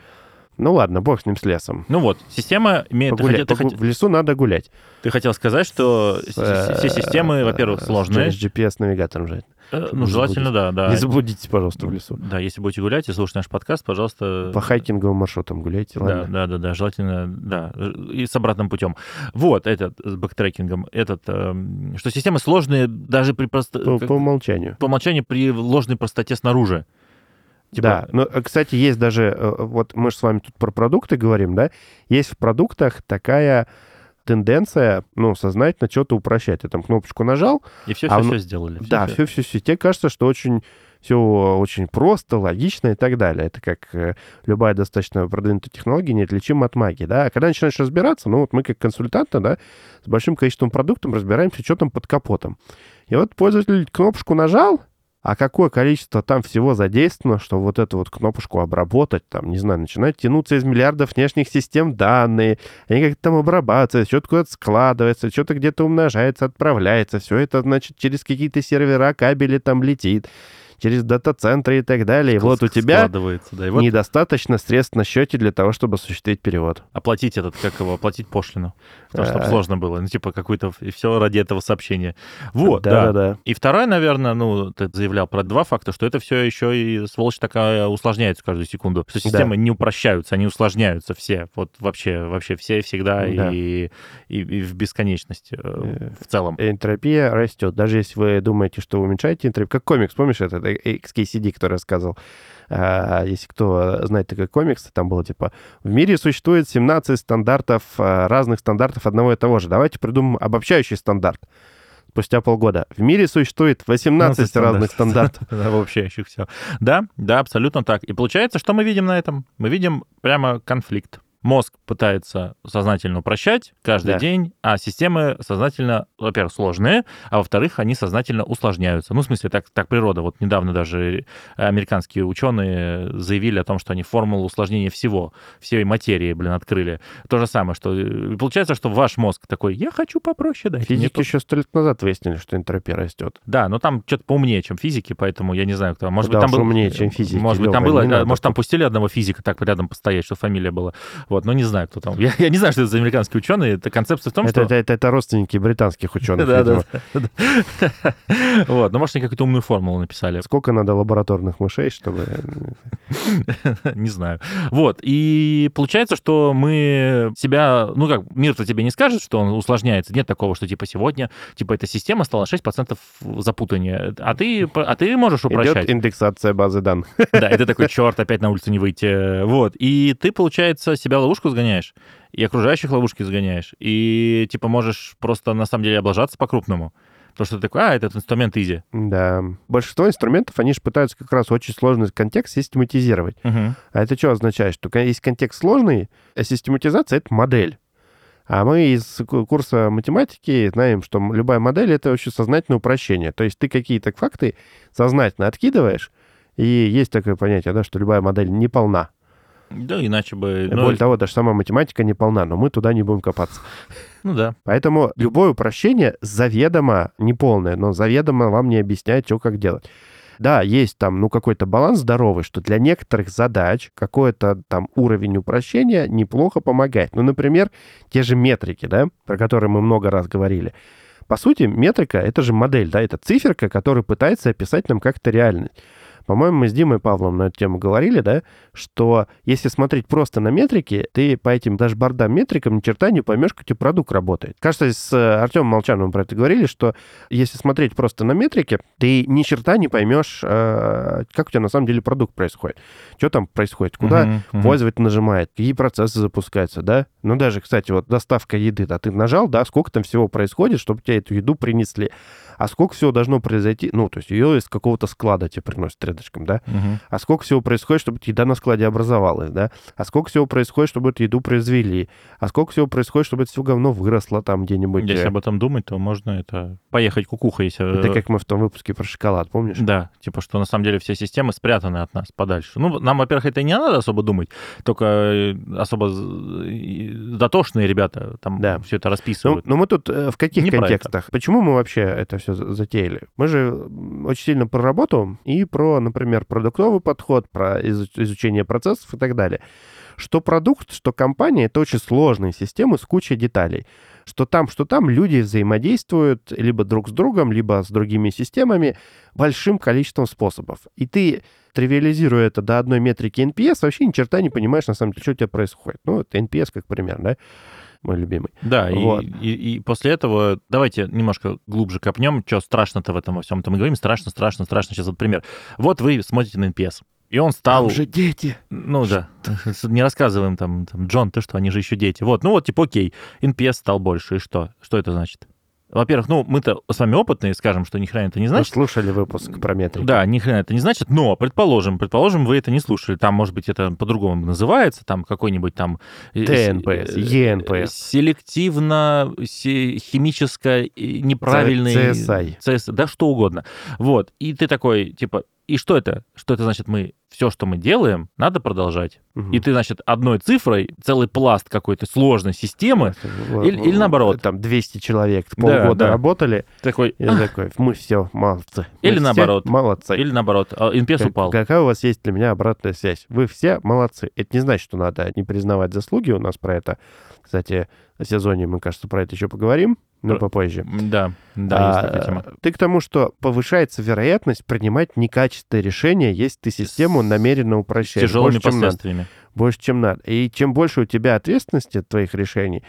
Ну ладно, бог с ним, с лесом. Ну вот, система имеет... Ты Погулять. хотел, ты Погу- хотел- В лесу надо гулять. ты хотел сказать, что все системы, во-первых, Э, сложные. С GPS-навигатором же. Э, Ну, желательно, да, да. Не заблудитесь, пожалуйста, в лесу. Да, если будете гулять и слушать наш подкаст, пожалуйста... По хайкинговым маршрутам гуляйте, Да, ладно? да, да, да, желательно, да, и с обратным путем. Вот, этот, с бэктрекингом, этот, что системы сложные даже при просто... По, по умолчанию. по умолчанию при ложной простоте снаружи. Типа, Да, но, э, кстати, есть даже, э, вот мы же с вами тут про продукты говорим, да, есть в продуктах такая тенденция, ну, сознательно что-то упрощать. Ты там кнопочку нажал, И все, а все, ну- все сделали. да, все, все, все. Тебе кажется, что очень все очень просто, логично и так далее. Это как э, любая достаточно продвинутая технология неотличима от магии, да. А когда начинаешь разбираться, ну вот мы как консультанты, да, с большим количеством продуктов разбираемся, что там под капотом. И вот пользователь кнопочку нажал, а какое количество там всего задействовано, что вот эту вот кнопочку обработать, там, не знаю, начинают тянуться из миллиардов внешних систем данные, они как-то там обрабатываются, что-то куда-то складывается, что-то где-то умножается, отправляется, все это, значит, через какие-то сервера, кабели там летит. Через дата-центры и так далее. И вот у тебя да. И вот недостаточно средств на счете для того, чтобы осуществить перевод. оплатить этот, как его, оплатить пошлину. Потому что А. сложно было. Ну, типа, какую-то... И все ради этого сообщения. Вот, да. Да-да-да. И второе, наверное, ну, ты заявлял про два факта, что это все еще и, сволочь такая, усложняется каждую секунду. Что системы не упрощаются, они усложняются все. Вот вообще, вообще все всегда Да. и, и, и в бесконечность э, Э, в целом. Энтропия растет. Даже если вы думаете, что вы уменьшаете энтропию, как комикс, помнишь этот э, XKCD, который рассказывал? А, если кто знает такой комикс, там было типа, в мире существует 17 стандартов, а, разных стандартов одного и того же. Давайте придумаем обобщающий стандарт. Спустя полгода. В мире существует 18 разных стандартов. Да, Обобщающих все. Да, да, абсолютно так. И получается, что мы видим на этом? Мы видим прямо конфликт. Мозг пытается сознательно упрощать каждый Да. день, а системы сознательно, во-первых, сложные, а во-вторых, они сознательно усложняются. Ну, в смысле, так, так природа. Вот недавно даже американские ученые заявили о том, что они формулу усложнения всего, всей материи, блин, открыли. То же самое, что э, получается, что ваш мозг такой, я хочу попроще, мне Физики еще сто лет назад выяснили, что энтропия растет. да, но там что-то поумнее, чем физики, поэтому я не знаю, кто. Может Да быть, там был... умнее, чем физики, Может быть, там было... Может, там пустили одного физика так рядом постоять, что фамилия была. Вот, но не знаю, кто там. Я, я не знаю, что это за американские ученые. Это концепция в том, Это, что... это, это, это родственники британских ученых, Да. Вот, ну, может, они какую-то умную формулу написали. Сколько надо лабораторных мышей, чтобы... Не знаю. Вот, и получается, что мы себя... Ну, как, мир-то тебе не скажет, что он усложняется. Нет такого, что, типа, сегодня, типа, эта система стала 6% запутания. А ты, а ты можешь упрощать. Идет индексация базы данных. Да, и ты такой, черт, опять на улицу не выйти. Вот. И ты, получается, себя ловушку сгоняешь, и окружающих ловушки сгоняешь, и, типа, можешь просто, на самом деле, облажаться по-крупному. Потому что ты такой, а, этот инструмент изи. Да. Большинство инструментов, они же пытаются как раз очень сложный контекст систематизировать. Мгм. А это что означает? Что есть контекст сложный, а систематизация — это модель. А мы из ку- курса математики знаем, что любая модель — это очень сознательное упрощение. То есть ты какие-то факты сознательно откидываешь, и есть такое понятие, да, что любая модель не полна. Да, иначе бы... ну, Более того, даже сама математика не полна, но мы туда не будем копаться. Ну да. Поэтому любое упрощение заведомо неполное, но заведомо вам не объясняет, что как делать. Да, есть там, ну, какой-то баланс здоровый, что для некоторых задач какой-то там уровень упрощения неплохо помогает. Ну, например, те же метрики, да, про которые мы много раз говорили. По сути, метрика — это же модель, да, это циферка, которая пытается описать нам как-то реальность. По-моему, мы с Димой Павлом на эту тему говорили, да, что если смотреть просто на метрики, ты по этим дашбордам метрикам ни черта не поймешь, как у тебя продукт работает. Кажется, с э, Артемом Молчановым про это говорили, что если смотреть просто на метрики, ты ни черта не поймешь, э, как у тебя на самом деле продукт происходит. Что там происходит, куда Мгм, мгм. пользователь нажимает, какие процессы запускаются, да? Ну, даже, кстати, вот доставка еды, да, ты нажал, да, сколько там всего происходит, чтобы тебе эту еду принесли. А сколько всего должно произойти, ну, то есть ее из какого-то склада тебе приносят рядышком, да? Мгм. А сколько всего происходит, чтобы еда на складе образовалась, да? А сколько всего происходит, чтобы эту еду произвели? А сколько всего происходит, чтобы это все говно выросло там где-нибудь? Если э, об этом думать, то можно это поехать кукуха, если... Это как мы в том выпуске про шоколад, помнишь? Да, типа, что на самом деле все системы спрятаны от нас подальше. Ну, нам, во-первых, это не надо особо думать, только э, особо дотошные ребята там Да. все это Ну, расписывают. но мы тут э, в каких Не контекстах? Почему мы вообще это все затеяли? Мы же очень сильно про работу и про, например, продуктовый подход, про изу- изучение процессов и так далее. Что продукт, что компания — это очень сложные системы с кучей деталей. Что там, что там люди взаимодействуют либо друг с другом, либо с другими системами большим количеством способов. И ты, тривиализируя это до одной метрики NPS, вообще ни черта не понимаешь, на самом деле, что у тебя происходит. Ну, это NPS как пример, да? Мой любимый. Да, и, Вот. и, и после этого давайте немножко глубже копнем, что страшно-то в этом во всем. То мы говорим страшно, страшно, страшно. Сейчас вот пример. Вот вы смотрите на NPS, и он стал... Там же дети. Ну да, не рассказываем там, там, Джон, ты что, они же еще дети. Вот, ну вот, типа, окей, NPS стал больше, и что? Что это значит? Во-первых, ну, мы-то с вами опытные, скажем, что ни хрена это не Вы значит. слушали выпуск про метрики? Да, ни хрена это не значит, но, предположим, предположим, вы это не слушали, там, может быть, это по-другому называется, там какой-нибудь там... э, tNPS, э, eNPS. Селективно, се- химическо э, неправильный... CSI. CS, да что угодно. Вот, и ты такой, типа, И что это? Что это значит? Мы все, что мы делаем, надо продолжать. Мгм. И ты, значит, одной цифрой целый пласт какой-то сложной системы, Вот, или- или наоборот. Там 200 человек Да, полгода да. работали, такой, и такой, мы все молодцы. Мы Или все наоборот. Молодцы. или наоборот, а, eNPS Как- упал. Какая у вас есть для меня обратная связь? Вы все молодцы. Это не значит, что надо не признавать заслуги. У нас про это, кстати, в сезоне мы, кажется, про это еще поговорим, но попозже. Да, да, есть такая А, тема. Ты к тому, что повышается вероятность принимать некачественные решения, если ты систему С- намеренно С упрощаешь. тяжелыми больше, чем надо. последствиями. больше, чем надо. И чем больше у тебя ответственности от твоих решений,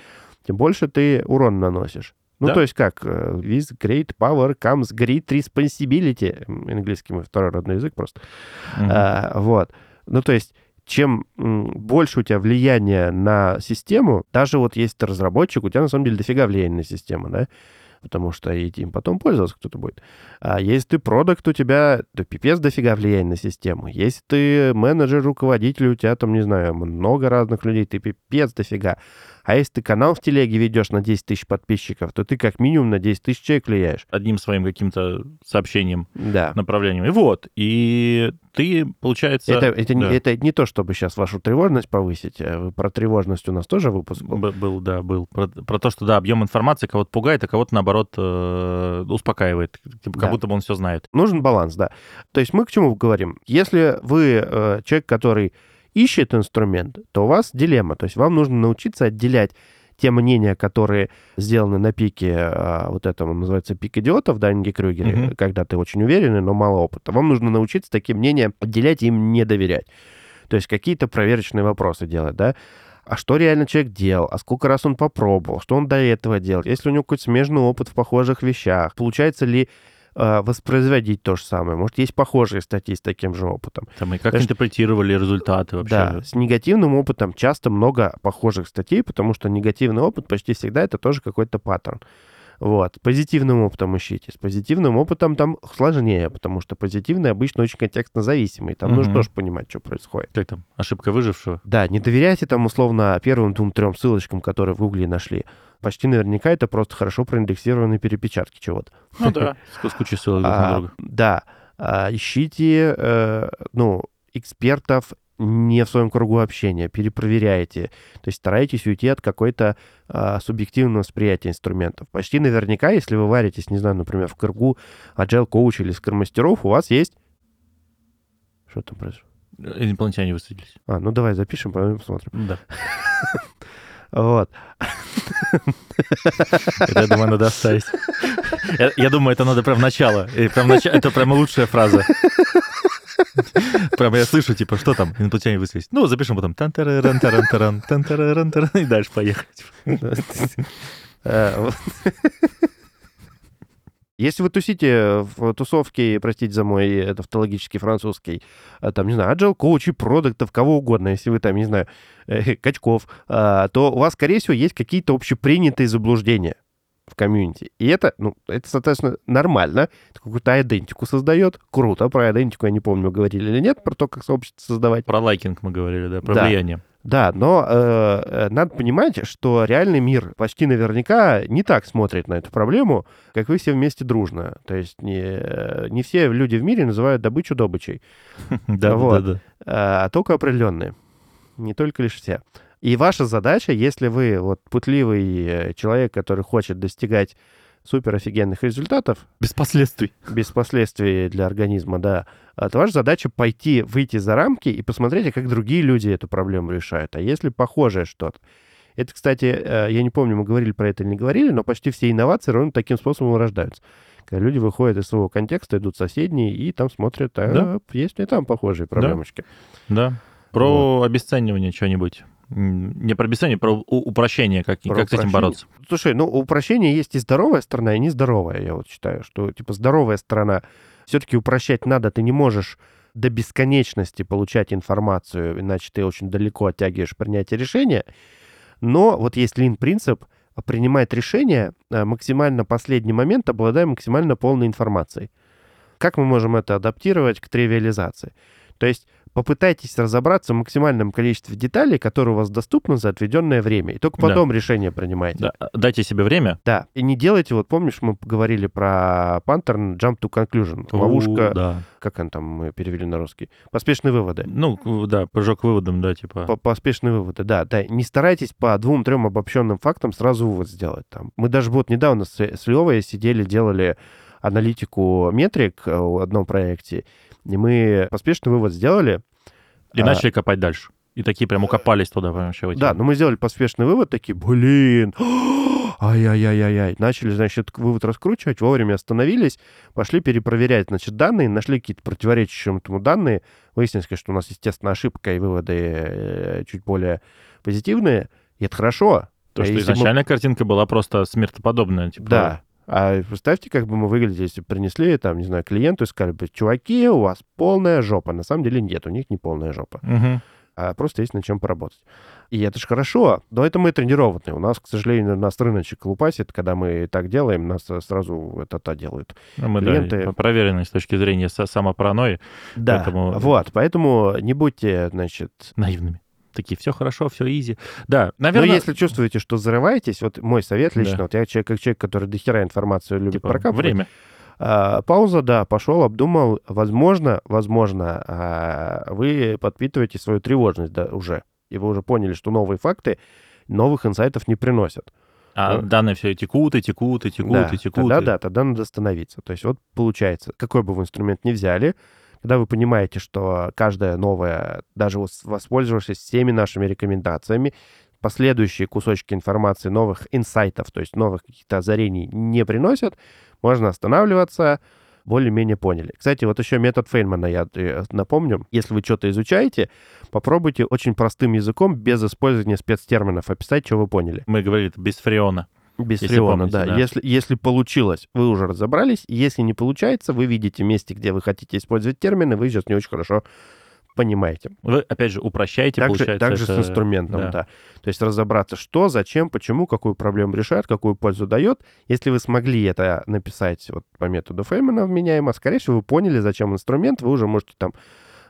тем больше ты урон наносишь. Ну, Да. то есть как? э, With great power comes great responsibility. Английский мой второй родной язык просто. Мгм. А, вот. Ну, то есть чем больше у тебя влияния на систему, даже вот если ты разработчик, у тебя на самом деле дофига влияния на систему, да? Потому что и им потом пользоваться кто-то будет. А если ты продукт, у тебя то пипец дофига влияния на систему. Если ты менеджер, руководитель, у тебя там, не знаю, много разных людей, ты пипец дофига. А если ты канал в телеге ведешь на 10 тысяч подписчиков, то ты как минимум на 10 тысяч человек влияешь. Одним своим каким-то сообщением, Да. направлением. И вот, и ты, получается... Это, это, не- да. это не то, чтобы сейчас вашу тревожность повысить. а вы Про тревожность у нас тоже выпуск был. Б- Был, да, был. Про, про то, что, да, объем информации кого-то пугает, а кого-то, наоборот, э, успокаивает. Типа, Да. как будто бы он все знает. Нужен баланс, да. То есть мы к чему говорим? Если вы э, человек, который ищет инструмент, то у вас дилемма. То есть вам нужно научиться отделять те мнения, которые сделаны на пике, а, вот этому называется пик идиотов, Данинге Крюгере, Мгм. когда ты очень уверенный, но мало опыта. Вам нужно научиться такие мнения отделять и им не доверять. То есть какие-то проверочные вопросы делать, да? А что реально человек делал? А сколько раз он попробовал? Что он до этого делал? Если у него какой-то смежный опыт в похожих вещах? Получается ли воспроизводить то же самое? Может, есть похожие статьи с таким же опытом? Там, и как Знаешь, интерпретировали результаты вообще. Да, с негативным опытом часто много похожих статей, потому что негативный опыт почти всегда это тоже какой-то паттерн. Вот. Позитивным опытом ищите. С позитивным опытом там сложнее, потому что позитивный обычно очень контекстно зависимый. Там нужно Мгм. тоже понимать, что происходит. Как там? Ошибка выжившего? Да, не доверяйте там условно первым двум-трем ссылочкам, которые в Гугле нашли. Почти наверняка это просто хорошо проиндексированные перепечатки чего-то. Ну да. С кучей ссылок друг на А, друга. да, А, ищите, э, ну, экспертов не в своем кругу общения, перепроверяйте. То есть старайтесь уйти от какой-то а, субъективного восприятия инструментов. Почти наверняка, если вы варитесь, не знаю, например, в кругу agile коуч или скромастеров, у вас есть... Что там произошло? Инопланетяне высадились. А, ну давай запишем, потом посмотрим. Да. Вот. Это, я думаю, надо оставить. Я, я думаю, это надо прям начало. И прям нач- Это прям лучшая фраза. Прям я слышу, типа, что там, инопланетяне высадились. Ну, запишем потом. тан тараран таран таран тан тараран таран И дальше поехать. Э. Если вы тусите в тусовке, простите за мой э, тавтологический французский, а, там, не знаю, agile коучи, продуктов, кого угодно, если вы там, не знаю, э, качков, а, то у вас, скорее всего, есть какие-то общепринятые заблуждения в комьюнити. И это, ну, это, соответственно, нормально. Это какую-то идентику создает. Круто. Про идентику я не помню, говорили или нет, про то, как сообщество создавать. Про лайкинг мы говорили, да, про Да. влияние. Да, но э, э, надо понимать, что реальный мир почти наверняка не так смотрит на эту проблему, как вы все вместе дружно. То есть не, э, не все люди в мире называют добычу добычей, Да, Вот. да, да. э, а только определенные. Не только лишь все. И ваша задача, если вы вот путливый человек, который хочет достигать супер офигенных результатов, Без последствий. без последствий для организма, да, то ваша задача пойти, выйти за рамки и посмотреть, а как другие люди эту проблему решают. А если похожее что-то? Это, кстати, э, я не помню, мы говорили про это или не говорили, но почти все инновации ровно таким способом рождаются. Когда люди выходят из своего контекста, идут соседние и там смотрят, а Да. есть ли там похожие проблемочки. Да. Про обесценивание что-нибудь. Не про обесценивание, про у- упрощение, как, Про как с этим упрощение. бороться. Слушай, ну, у упрощения есть и здоровая сторона, и нездоровая, я вот считаю, что, типа, здоровая сторона, все-таки упрощать надо, ты не можешь до бесконечности получать информацию, иначе ты очень далеко оттягиваешь принятие решения. Но вот есть лин-принцип, принимает решение э, максимально последний момент, обладая максимально полной информацией. Как мы можем это адаптировать к тривиализации? То есть попытайтесь разобраться в максимальном количестве деталей, которые у вас доступны за отведенное время. И только Да. потом решение принимайте. Да, дайте себе время. Да. И не делайте, вот помнишь, мы говорили про пантерн jump to conclusion. Ловушка, У, Да. как он там мы перевели на русский? Поспешные выводы. Ну, да, прыжок к выводам, да, типа. По- Поспешные выводы, да, да. Не старайтесь по двум-трем обобщенным фактам сразу вывод сделать. Там. Мы даже вот недавно с, с Левой сидели, делали аналитику метрик э, в одном проекте, и мы поспешный вывод сделали. И а, начали копать дальше. И такие прям укопались туда вообще. Да, но мы сделали поспешный вывод, такие, блин, ай-яй-яй-яй-яй. Начали, значит, вывод раскручивать, вовремя остановились, пошли перепроверять, значит, данные, нашли какие-то противоречащие этому данные. Выяснилось, что у нас, естественно, ошибка, и выводы э, чуть более позитивные, и это хорошо. То, что Если мы- изначальная картинка была просто смертоподобная. Типа, Да. А представьте, как бы мы выглядели, если бы принесли, там, не знаю, клиенту и сказали бы, чуваки, у вас полная жопа. На самом деле нет, у них не полная жопа. Мгм. а просто есть над чем поработать. И это же хорошо, но это мы тренированные. У нас, к сожалению, нас рыночек лупасит, когда мы так делаем, нас э, сразу это-то делают. Ну, Мы, Клиенты- да, проверены с точки зрения самопаранойи Да, Поэтому- вот, поэтому не будьте, значит... наивными. Такие, все хорошо, все изи. Да, Но наверное, если чувствуете, что взрываетесь, вот мой совет Да. лично, вот я человек, как человек, который дохера информацию любит типа, прокапывать, время. А, пауза, да, пошел, обдумал. Возможно, возможно, а, вы подпитываете свою тревожность да, уже. И вы уже поняли, что новые факты новых инсайтов не приносят. А Ну. данные все текут, и текут, и текут, да, и текут. и- да, тогда надо остановиться. То есть вот получается, какой бы вы инструмент ни взяли, когда вы понимаете, что каждая новая, даже вос- воспользовавшись всеми нашими рекомендациями, последующие кусочки информации, новых инсайтов, то есть новых каких-то озарений не приносят, можно останавливаться, более-менее поняли. Кстати, вот еще метод Фейнмана я э, напомню. Если вы что-то изучаете, попробуйте очень простым языком, без использования спецтерминов, описать, что вы поняли. Мы говорили, без фреона. Без Если фреона, помните, да. да. Если, если получилось, вы уже разобрались. Если не получается, вы видите месте, где вы хотите использовать термины, вы сейчас не очень хорошо понимаете. Вы, опять же, упрощаете, Так же, получается. так же с это- инструментом, да. да. То есть разобраться, что, зачем, почему, какую проблему решает, какую пользу дает. Если вы смогли это написать вот по методу Феймана вменяемо, скорее всего, вы поняли, зачем инструмент, вы уже можете там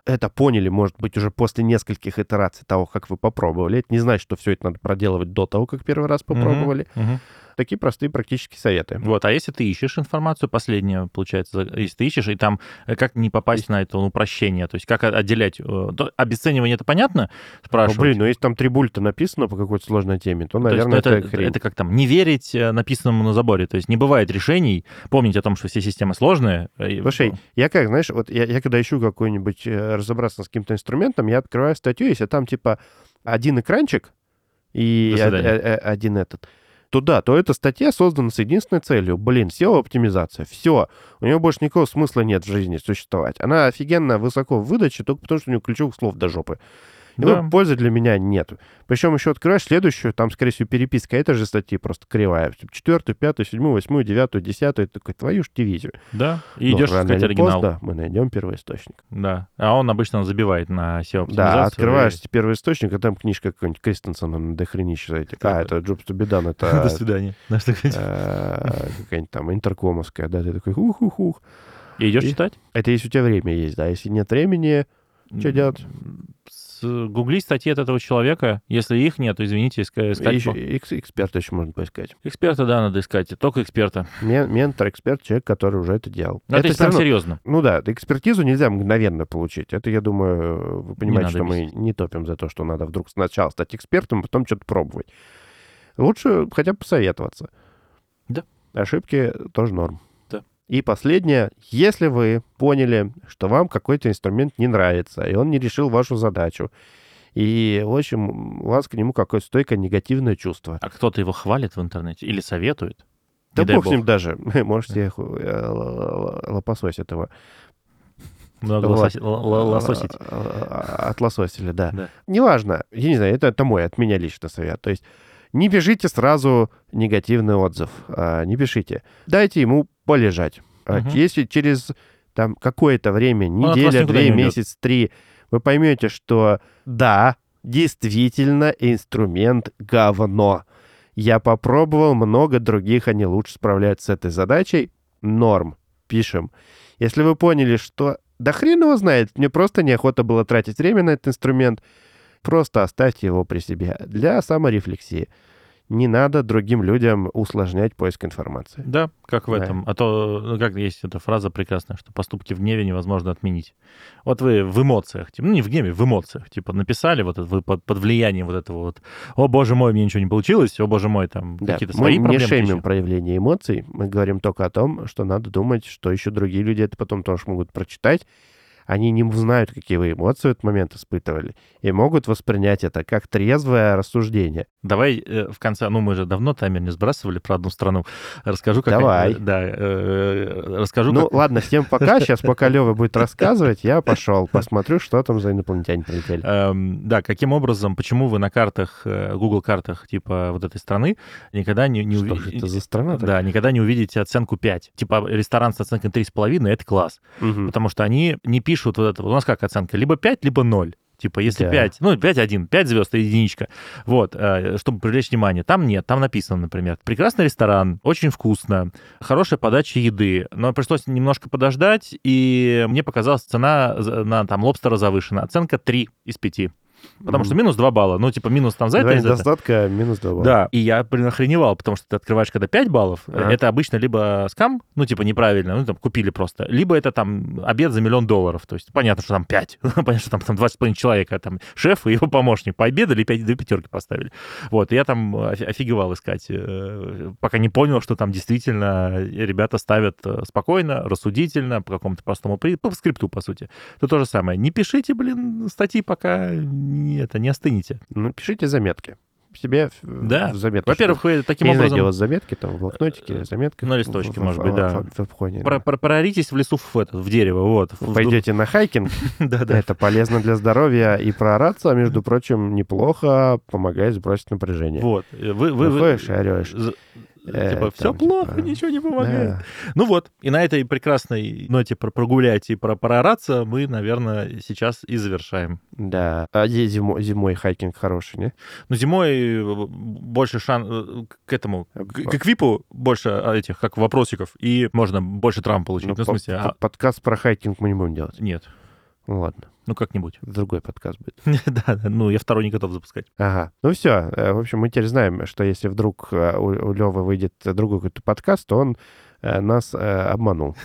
это поняли, может быть, уже после нескольких итераций того, как вы попробовали. Это не значит, что все это надо проделывать до того, как первый раз попробовали. мгм. Такие простые практические советы. Вот, а если ты ищешь информацию, последнее, получается, если ты ищешь, и там э, как не попасть на это упрощение, то есть как отделять, э, то обесценивание это понятно, Ну, спрашивают. блин, ну если там три бульта написано по какой-то сложной теме, то, То есть, наверное, ну, это, хрень. это как там, не верить э, написанному на заборе. То есть не бывает решений, помнить о том, что все системы сложные. Слушай, я как, знаешь, вот я, я когда ищу какой-нибудь, разобраться с каким-то инструментом, я открываю статью, если там типа один экранчик и один этот, то да, то эта статья создана с единственной целью. Блин, SEO-оптимизация. Все. У нее больше никакого смысла нет в жизни существовать. Она офигенно высоко в выдаче, только потому что у нее ключевых слов до жопы. И Да. вот пользы для меня нет. Причем еще открываешь следующую, там, скорее всего, переписка этой же статьи просто кривая. Четвертую, пятую, седьмую, восьмую, девятую, десятую. Такой, твою ж дивизию. Да, и Ну, идешь искать оригинал. поздно мы найдем первоисточник. Да. А он обычно забивает на SEO Да, открываешь первоисточник, а там книжка какой-нибудь Кристенсена на дохренище. А, это Джобс be done, До это свидания. Такое- э, какая-нибудь там интеркомовская, да, ты такой ух-ух-ух. И идешь И- читать? Это если у тебя время есть, да, если нет времени, что делать? С- Гугли статьи от этого человека. Если их нет, то, извините, иска- искать. Еще, эксперта еще можно поискать. Эксперта, да, надо искать. Только эксперта. Мен- Ментор, эксперт, человек, который уже это делал. Но это, прям серьезно. Ну да, экспертизу нельзя мгновенно получить. Это, я думаю, вы понимаете, что мы бесить. не топим за то, что надо вдруг сначала стать экспертом, потом что-то пробовать. Лучше хотя бы посоветоваться. Да. Ошибки тоже норм. И последнее. Если вы поняли, что вам какой-то инструмент не нравится, и он не решил вашу задачу, и, в общем, у вас к нему какое-то стойкое негативное чувство. А кто-то его хвалит в интернете или советует? Да дай бог с бог. ним даже. Можете э, лопосось этого. Много л- лососить. А, Отлососили, да. Да. Неважно, я не знаю, это, это мой, от меня лично совет. То есть не пишите сразу негативный отзыв, а, не пишите. Дайте ему полежать. Мгм. Если через там какое-то время, неделя, две, не месяц, три, вы поймете, что да, действительно инструмент говно. Я попробовал, много других, они лучше справляются с этой задачей. Норм. Пишем. Если вы поняли, что Да хрен его знает, мне просто неохота было тратить время на этот инструмент. Просто оставьте его при себе для саморефлексии. Не надо другим людям усложнять поиск информации. Да, как в Да. этом. А то, ну, как есть эта фраза прекрасная, что поступки в гневе невозможно отменить. Вот вы в эмоциях, типа, ну не в гневе, в эмоциях, типа написали, вот это, вы под, под влиянием вот этого вот, о боже мой, мне ничего не получилось, о боже мой, там Да, какие-то мы свои не проблемы. шеймим проявление эмоций, мы говорим только о том, что надо думать, что еще другие люди это потом тоже могут прочитать. Они не знают, какие вы эмоции в этот момент испытывали, и могут воспринять это как трезвое рассуждение. Давай э, в конце, ну мы же давно таймер не сбрасывали про одну страну. Расскажу, как... Давай. они- да, э, расскажу, Ну, как... ладно, всем пока. Сейчас, пока Лева будет рассказывать, я пошел, посмотрю, что там за инопланетяне прилетели. Эм, да, каким образом, почему вы на картах, э, Google картах типа вот этой страны никогда не, не увидите... это за страна такая? Да, никогда не увидите оценку 5. Типа ресторан с оценкой 3,5 это класс. Мгм. Потому что они не пишут вот это. У нас как оценка? Либо 5, либо 0. Типа, если Да. 5, ну, 5-1, 5 звезд и единичка. Вот, э, чтобы привлечь внимание. Там нет, там написано, например, прекрасный ресторан, очень вкусно, хорошая подача еды, но пришлось немножко подождать, и мне показалась цена на там лобстера завышена. Оценка 3 из 5. Потому что минус 2 балла. Ну, типа, минус там за это, Два за это. недостатка, минус два балла. Да, и я, блин, охреневал, потому что ты открываешь, когда 5 баллов, Ага. это обычно либо скам, ну, типа, неправильно, ну, там, купили просто, либо это там обед за миллион долларов, то есть понятно, что там 5, понятно, что там, там 20,5 человека, там шеф и его помощник пообедали, 5 до пятерки поставили. Вот, и я там офи- офигевал искать, э, пока не понял, что там действительно ребята ставят э, спокойно, рассудительно, по какому-то простому, при- по скрипту, по сути. То то же самое. Не пишите, блин, статьи, пока не, это, не остынете. Ну, пишите заметки. Себе в- Да. в заметки. Во-первых, вы таким я образом... делать заметки там в блокнотике, заметки. На листочке, может быть, да. В, Про- да. про- Проритесь в лесу в, это, в дерево, вот. Вы Пойдете на хайкинг, Да-да. это полезно для здоровья, и проораться, между прочим, неплохо помогает сбросить напряжение. Вот. Вы, вы, вы, Выходишь и орешь. Э, Типа, все плохо, типа, ничего не помогает. Ну вот, и на этой прекрасной ноте про прогулять и про проораться мы, наверное, сейчас и завершаем. Да. А е- зимо- зимой хайкинг хороший, не? Но зимой э, больше шан э, к этому, к, эквипу больше а, этих, как вопросиков, и можно больше травм получить. Ну, Ну, в смысле, а- по- подкаст про хайкинг мы не будем делать. нет. Ну ладно, Ну, как-нибудь. другой подкаст будет. Да, да, ну, я второй не готов запускать. Ага. Ну все. В общем, мы теперь знаем, что если вдруг э, у, Левы выйдет другой какой-то подкаст, то он э, нас э, обманул.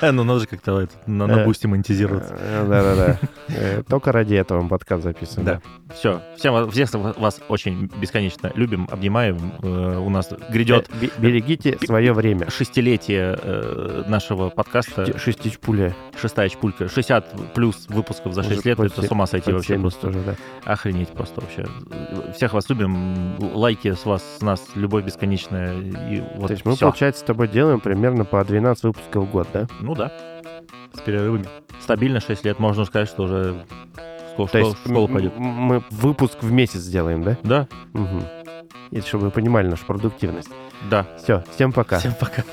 Э, Ну, надо же как-то на, Э, бусте монетизироваться. Э, Да-да-да. Э, Только ради этого мы подкаст записываем. Да. Все. Всем всех вас очень бесконечно любим, обнимаем. Э, У нас грядет Э, бе- Берегите свое время. шестилетие э, нашего подкаста. Шестичпуля. Шестая чпулька. 60 плюс выпусков за 6 Уже лет. Это с ума сойти вообще 70 просто. Охренеть просто вообще. Всех вас любим. Лайки с вас, с нас, любовь бесконечная. И вот То есть мы, получается, тобой делаем примерно по 12 выпусков в год, да? Ну да. С перерывами. Стабильно 6 лет. Можно сказать, что уже школа, То есть школа пойдет. мы выпуск в месяц сделаем, да? Да, Угу. И чтобы вы понимали нашу продуктивность. да. Все, всем пока. Всем пока.